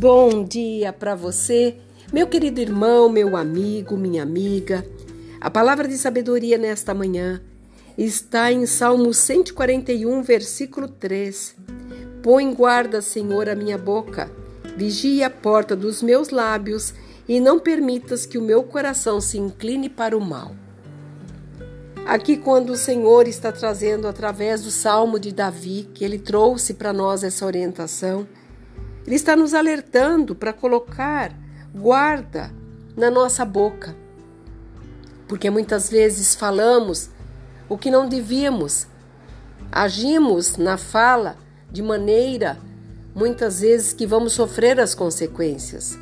Bom dia para você, meu querido irmão, meu amigo, minha amiga. A palavra de sabedoria nesta manhã está em Salmo 141, versículo 3. Põe guarda, Senhor, a minha boca, vigia a porta dos meus lábios e não permitas que o meu coração se incline para o mal. Aqui, quando o Senhor está trazendo através do Salmo de Davi, que ele trouxe para nós essa orientação, ele está nos alertando para colocar guarda na nossa boca. Porque muitas vezes falamos o que não devíamos, agimos na fala de maneira muitas vezes que vamos sofrer as consequências.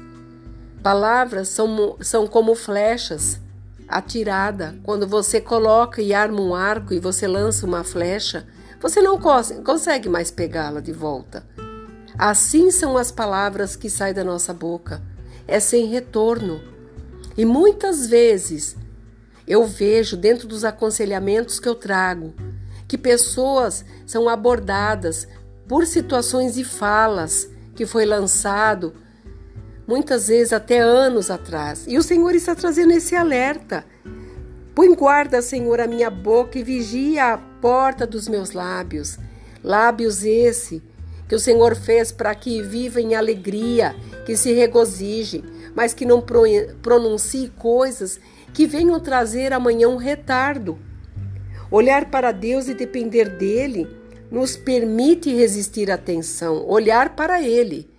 Palavras são, são como flechas atirada. Quando você coloca e arma um arco e você lança uma flecha, você não consegue mais pegá-la de volta. Assim são as palavras que saem da nossa boca. É sem retorno. E muitas vezes eu vejo dentro dos aconselhamentos que eu trago que pessoas são abordadas por situações e falas que foi lançado muitas vezes até anos atrás. E o Senhor está trazendo esse alerta. Põe guarda, Senhor, a minha boca e vigia a porta dos meus lábios. Lábios esse que o Senhor fez para que viva em alegria, que se regozije, mas que não pronuncie coisas que venham trazer amanhã um retardo. Olhar para Deus e depender dele nos permite resistir à tensão, olhar para ele.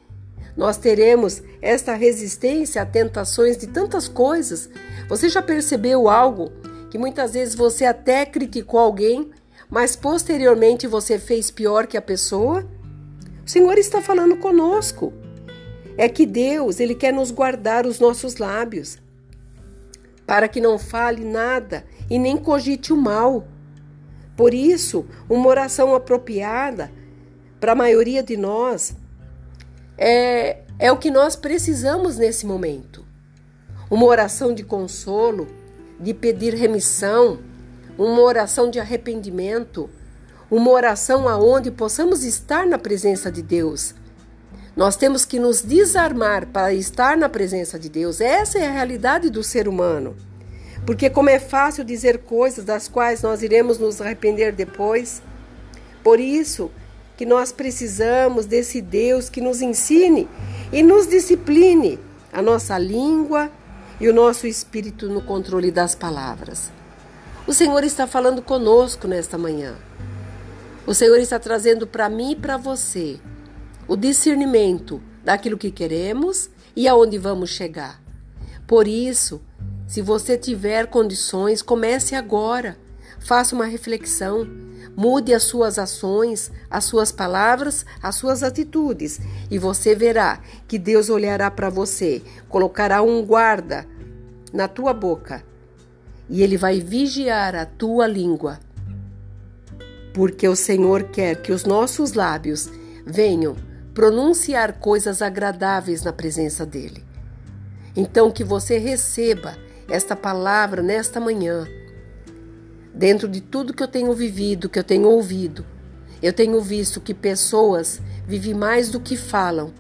Nós teremos esta resistência a tentações de tantas coisas. Você já percebeu algo que muitas vezes você até criticou alguém, mas posteriormente você fez pior que a pessoa? O Senhor está falando conosco. É que Deus, ele quer nos guardar os nossos lábios, para que não fale nada e nem cogite o mal. Por isso, uma oração apropriada para a maioria de nós é, é o que nós precisamos nesse momento. Uma oração de consolo, de pedir remissão, uma oração de arrependimento, uma oração aonde possamos estar na presença de Deus. Nós temos que nos desarmar para estar na presença de Deus. Essa é a realidade do ser humano. Porque como é fácil dizer coisas das quais nós iremos nos arrepender depois, por isso que nós precisamos desse Deus que nos ensine e nos discipline a nossa língua e o nosso espírito no controle das palavras. O Senhor está falando conosco nesta manhã. O Senhor está trazendo para mim e para você o discernimento daquilo que queremos e aonde vamos chegar. Por isso, se você tiver condições, comece agora. Faça uma reflexão. Mude as suas ações, as suas palavras, as suas atitudes, e você verá que Deus olhará para você, colocará um guarda na tua boca, e ele vai vigiar a tua língua porque o Senhor quer que os nossos lábios venham pronunciar coisas agradáveis na presença dEle. Então, que você receba esta palavra nesta manhã, dentro de tudo que eu tenho vivido, que eu tenho ouvido. Eu tenho visto que pessoas vivem mais do que falam,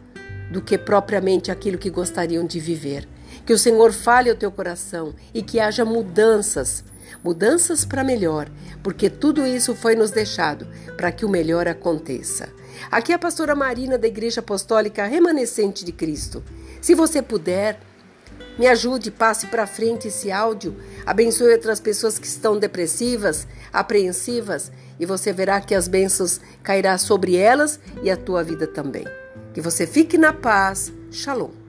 do que propriamente aquilo que gostariam de viver. Que o Senhor fale ao teu coração e que haja mudanças mudanças para melhor, porque tudo isso foi nos deixado para que o melhor aconteça. Aqui é a pastora Marina da Igreja Apostólica Remanescente de Cristo. Se você puder, me ajude, passe para frente esse áudio, abençoe outras pessoas que estão depressivas, apreensivas, e você verá que as bênçãos cairão sobre elas e a tua vida também. Que você fique na paz. Shalom.